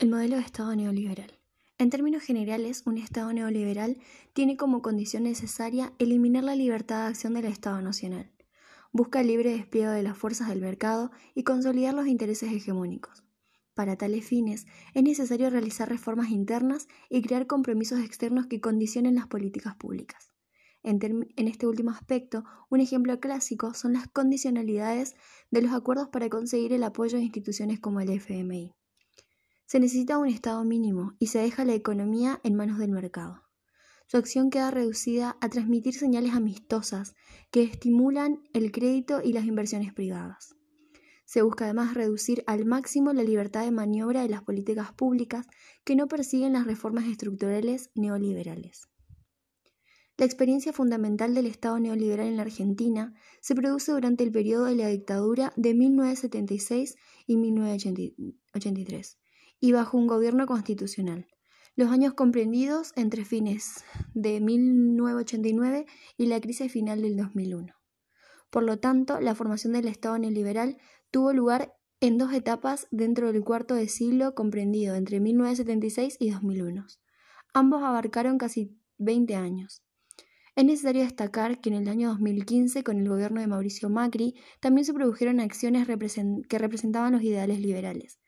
El modelo de Estado neoliberal. En términos generales, un Estado neoliberal tiene como condición necesaria eliminar la libertad de acción del Estado nacional. Busca el libre despliegue de las fuerzas del mercado y consolidar los intereses hegemónicos. Para tales fines, es necesario realizar reformas internas y crear compromisos externos que condicionen las políticas públicas. En, en, este último aspecto, un ejemplo clásico son las condicionalidades de los acuerdos para conseguir el apoyo de instituciones como el FMI. Se necesita un Estado mínimo y se deja la economía en manos del mercado. Su acción queda reducida a transmitir señales amistosas que estimulan el crédito y las inversiones privadas. Se busca además reducir al máximo la libertad de maniobra de las políticas públicas que no persiguen las reformas estructurales neoliberales. La experiencia fundamental del Estado neoliberal en la Argentina se produce durante el periodo de la dictadura de 1976 y 1983 y bajo un gobierno constitucional. Los años comprendidos entre fines de 1989 y la crisis final del 2001. Por lo tanto, la formación del Estado neoliberal tuvo lugar en dos etapas dentro del cuarto de siglo comprendido entre 1976 y 2001. Ambos abarcaron casi 20 años. Es necesario destacar que en el año 2015, con el gobierno de Mauricio Macri, también se produjeron acciones que representaban los ideales liberales.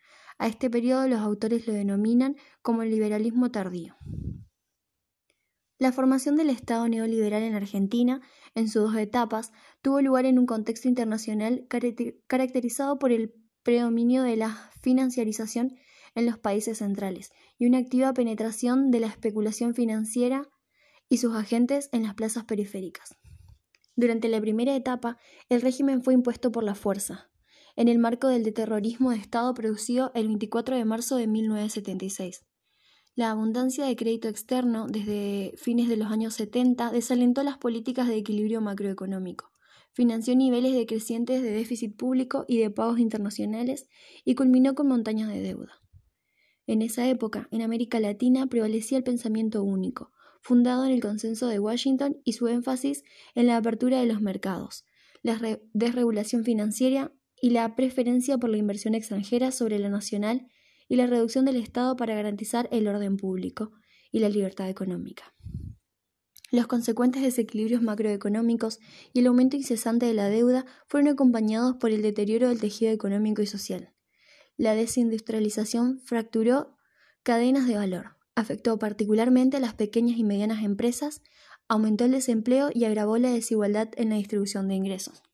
A este periodo los autores lo denominan como el liberalismo tardío. La formación del Estado neoliberal en Argentina, en sus dos etapas, tuvo lugar en un contexto internacional caracterizado por el predominio de la financiarización en los países centrales y una activa penetración de la especulación financiera y sus agentes en las plazas periféricas. Durante la primera etapa, el régimen fue impuesto por la fuerza, en el marco del terrorismo de Estado producido el 24 de marzo de 1976. La abundancia de crédito externo desde fines de los años 70 desalentó las políticas de equilibrio macroeconómico, financió niveles decrecientes de déficit público y de pagos internacionales y culminó con montañas de deuda. En esa época, en América Latina prevalecía el pensamiento único, fundado en el consenso de Washington y su énfasis en la apertura de los mercados, la desregulación financiera y la preferencia por la inversión extranjera sobre la nacional y la reducción del Estado para garantizar el orden público y la libertad económica. Los consecuentes desequilibrios macroeconómicos y el aumento incesante de la deuda fueron acompañados por el deterioro del tejido económico y social. La desindustrialización fracturó cadenas de valor, afectó particularmente a las pequeñas y medianas empresas, aumentó el desempleo y agravó la desigualdad en la distribución de ingresos.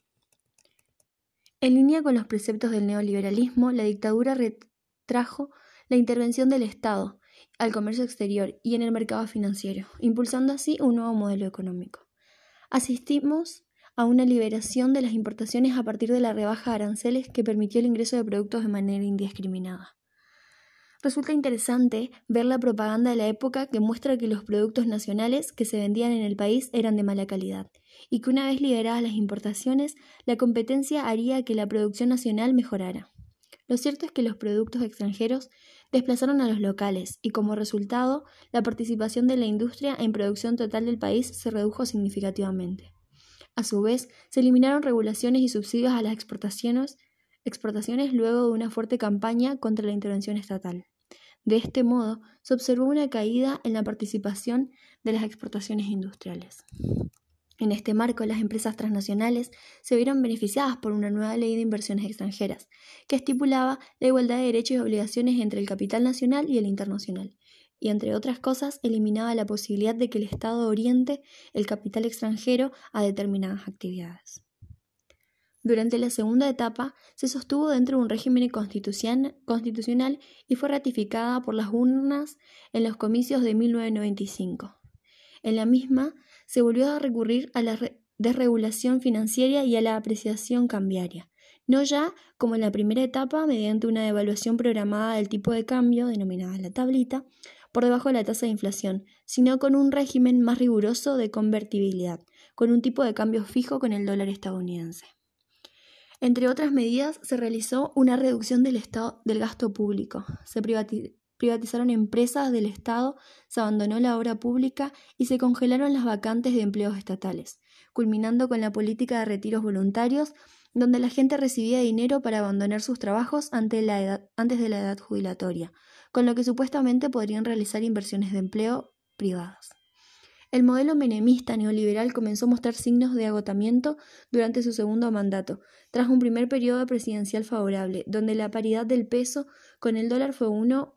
En línea con los preceptos del neoliberalismo, la dictadura retrajo la intervención del Estado al comercio exterior y en el mercado financiero, impulsando así un nuevo modelo económico. Asistimos a una liberación de las importaciones a partir de la rebaja de aranceles que permitió el ingreso de productos de manera indiscriminada. Resulta interesante ver la propaganda de la época que muestra que los productos nacionales que se vendían en el país eran de mala calidad y que una vez liberadas las importaciones, la competencia haría que la producción nacional mejorara. Lo cierto es que los productos extranjeros desplazaron a los locales y como resultado la participación de la industria en producción total del país se redujo significativamente. A su vez, se eliminaron regulaciones y subsidios a las exportaciones, exportaciones luego de una fuerte campaña contra la intervención estatal. De este modo, se observó una caída en la participación de las exportaciones industriales. En este marco, las empresas transnacionales se vieron beneficiadas por una nueva ley de inversiones extranjeras, que estipulaba la igualdad de derechos y obligaciones entre el capital nacional y el internacional, y entre otras cosas eliminaba la posibilidad de que el Estado oriente el capital extranjero a determinadas actividades. Durante la segunda etapa se sostuvo dentro de un régimen constitucional y fue ratificada por las urnas en los comicios de 1995. En la misma se volvió a recurrir a la desregulación financiera y a la apreciación cambiaria, no ya como en la primera etapa mediante una devaluación programada del tipo de cambio, denominada la tablita, por debajo de la tasa de inflación, sino con un régimen más riguroso de convertibilidad, con un tipo de cambio fijo con el dólar estadounidense. Entre otras medidas, se realizó una reducción del, estado, del gasto público, se privatizaron empresas del Estado, se abandonó la obra pública y se congelaron las vacantes de empleos estatales, culminando con la política de retiros voluntarios donde la gente recibía dinero para abandonar sus trabajos antes de la edad jubilatoria, con lo que supuestamente podrían realizar inversiones de empleo privadas. El modelo menemista neoliberal comenzó a mostrar signos de agotamiento durante su segundo mandato, tras un primer periodo presidencial favorable, donde la paridad del peso con el dólar fue uno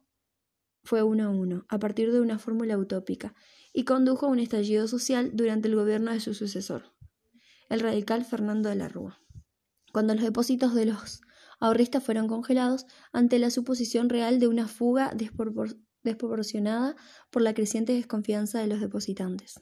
fue uno a uno, a partir de una fórmula utópica, y condujo a un estallido social durante el gobierno de su sucesor, el radical Fernando de la Rúa. Cuando los depósitos de los ahorristas fueron congelados ante la suposición real de una fuga desproporcionada por la creciente desconfianza de los depositantes.